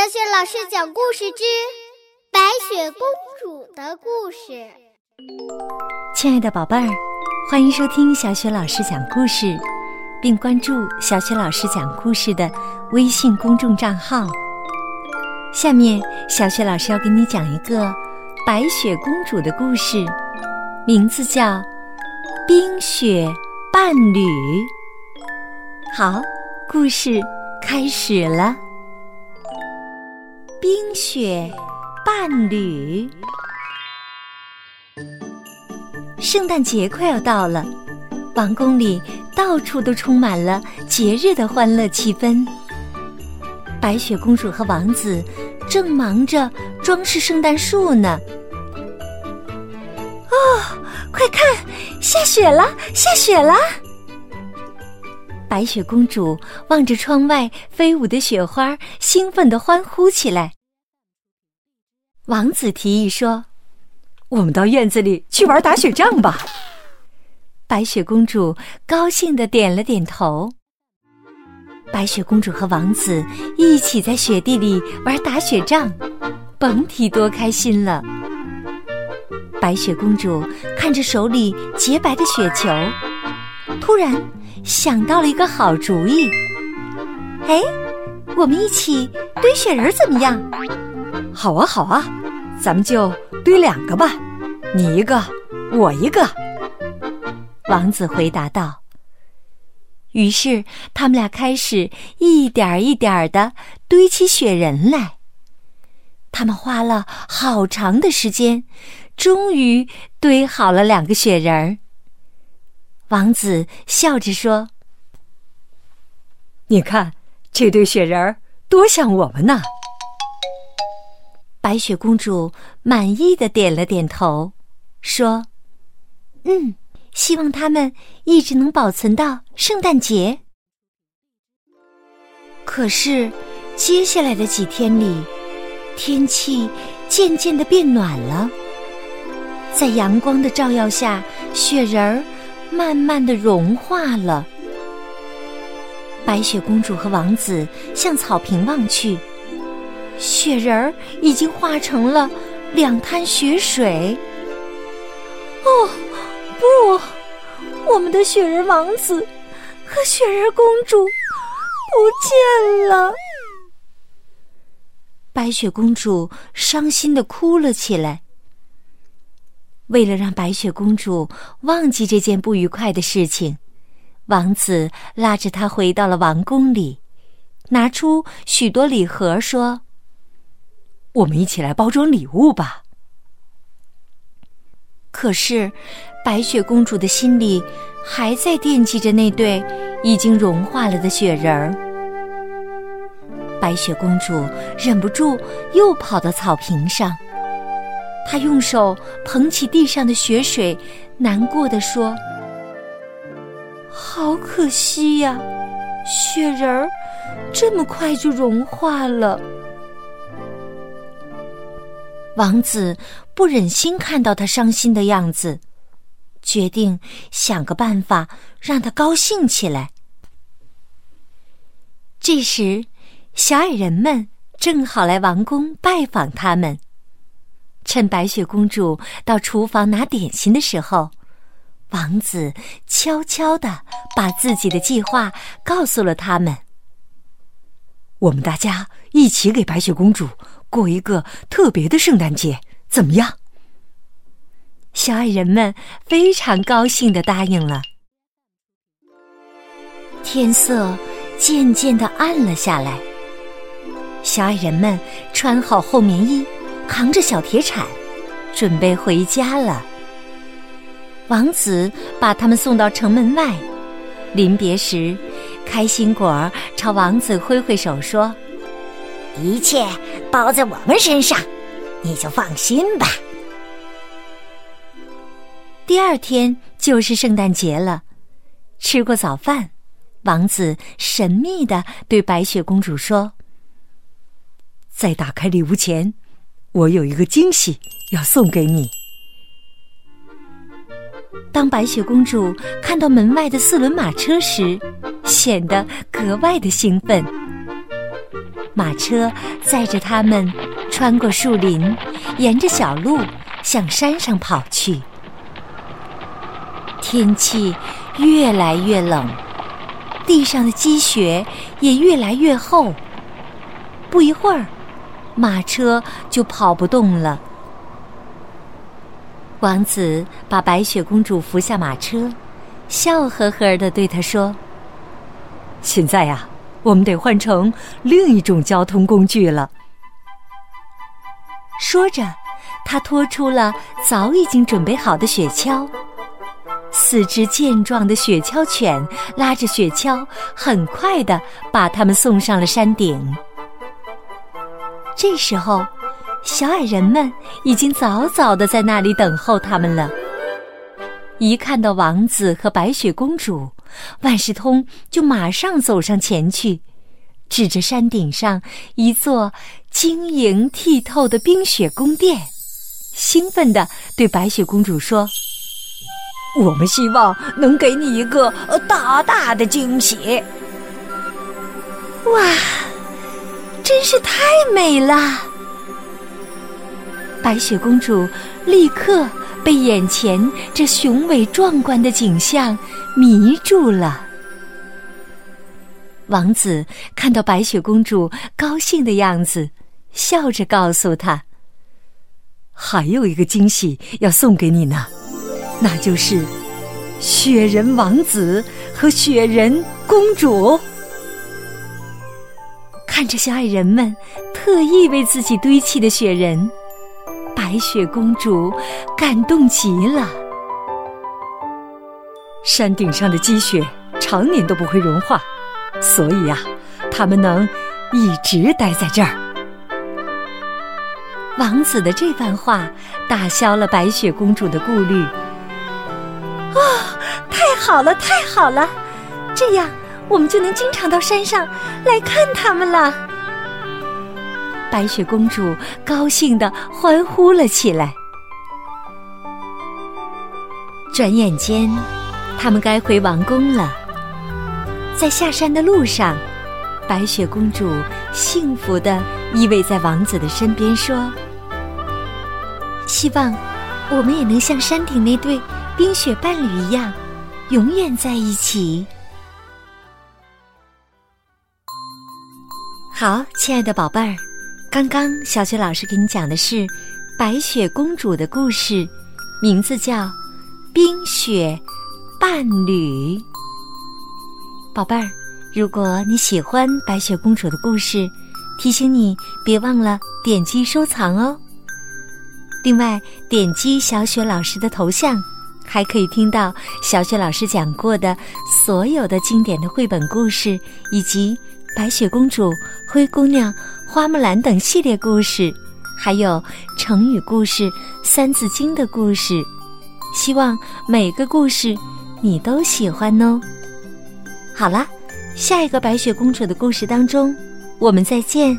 小雪老师讲故事之《白雪公主的故事》。亲爱的宝贝儿，欢迎收听小雪老师讲故事，并关注小雪老师讲故事的微信公众账号。下面，小雪老师要给你讲一个白雪公主的故事，名字叫《冰雪伴侣》。好，故事开始了。冰雪伴侣，圣诞节快要到了，王宫里到处都充满了节日的欢乐气氛。白雪公主和王子正忙着装饰圣诞树呢。哦，快看，下雪了，下雪了！白雪公主望着窗外飞舞的雪花，兴奋地欢呼起来。王子提议说：“我们到院子里去玩打雪仗吧。”白雪公主高兴地点了点头。白雪公主和王子一起在雪地里玩打雪仗，甭提多开心了。白雪公主看着手里洁白的雪球，突然。想到了一个好主意，哎，我们一起堆雪人怎么样？好啊，好啊，咱们就堆两个吧，你一个，我一个。王子回答道。于是他们俩开始一点一点的堆起雪人来。他们花了好长的时间，终于堆好了两个雪人儿。王子笑着说：“你看，这对雪人儿多像我们呢。”白雪公主满意的点了点头，说：“嗯，希望他们一直能保存到圣诞节。”可是，接下来的几天里，天气渐渐的变暖了，在阳光的照耀下，雪人儿。慢慢的融化了。白雪公主和王子向草坪望去，雪人儿已经化成了两滩雪水。哦，不，我们的雪人王子和雪人公主不见了。白雪公主伤心的哭了起来。为了让白雪公主忘记这件不愉快的事情，王子拉着她回到了王宫里，拿出许多礼盒，说：“我们一起来包装礼物吧。”可是，白雪公主的心里还在惦记着那对已经融化了的雪人儿。白雪公主忍不住又跑到草坪上。他用手捧起地上的雪水，难过的说：“好可惜呀，雪人儿这么快就融化了。”王子不忍心看到他伤心的样子，决定想个办法让他高兴起来。这时，小矮人们正好来王宫拜访他们。趁白雪公主到厨房拿点心的时候，王子悄悄的把自己的计划告诉了他们。我们大家一起给白雪公主过一个特别的圣诞节，怎么样？小矮人们非常高兴的答应了。天色渐渐的暗了下来，小矮人们穿好厚棉衣。扛着小铁铲，准备回家了。王子把他们送到城门外，临别时，开心果朝王子挥挥手说：“一切包在我们身上，你就放心吧。”第二天就是圣诞节了。吃过早饭，王子神秘的对白雪公主说：“在打开礼物前。”我有一个惊喜要送给你。当白雪公主看到门外的四轮马车时，显得格外的兴奋。马车载着他们穿过树林，沿着小路向山上跑去。天气越来越冷，地上的积雪也越来越厚。不一会儿，马车就跑不动了。王子把白雪公主扶下马车，笑呵呵地对她说：“现在呀，我们得换成另一种交通工具了。”说着，他拖出了早已经准备好的雪橇。四只健壮的雪橇犬拉着雪橇，很快的把他们送上了山顶。这时候。小矮人们已经早早的在那里等候他们了。一看到王子和白雪公主，万事通就马上走上前去，指着山顶上一座晶莹剔透的冰雪宫殿，兴奋的对白雪公主说：“我们希望能给你一个大大的惊喜。”哇，真是太美了！白雪公主立刻被眼前这雄伟壮观的景象迷住了。王子看到白雪公主高兴的样子，笑着告诉她：“还有一个惊喜要送给你呢，那就是雪人王子和雪人公主。”看着小矮人们特意为自己堆砌的雪人。白雪公主感动极了。山顶上的积雪常年都不会融化，所以呀，他们能一直待在这儿。王子的这番话打消了白雪公主的顾虑。哦，太好了，太好了，这样我们就能经常到山上来看他们了。白雪公主高兴地欢呼了起来。转眼间，他们该回王宫了。在下山的路上，白雪公主幸福地依偎在王子的身边，说：“希望我们也能像山顶那对冰雪伴侣一样，永远在一起。”好，亲爱的宝贝儿。刚刚小雪老师给你讲的是白雪公主的故事，名字叫《冰雪伴侣》。宝贝儿，如果你喜欢白雪公主的故事，提醒你别忘了点击收藏哦。另外，点击小雪老师的头像，还可以听到小雪老师讲过的所有的经典的绘本故事，以及白雪公主、灰姑娘。花木兰等系列故事，还有成语故事、三字经的故事，希望每个故事你都喜欢哦。好了，下一个白雪公主的故事当中，我们再见。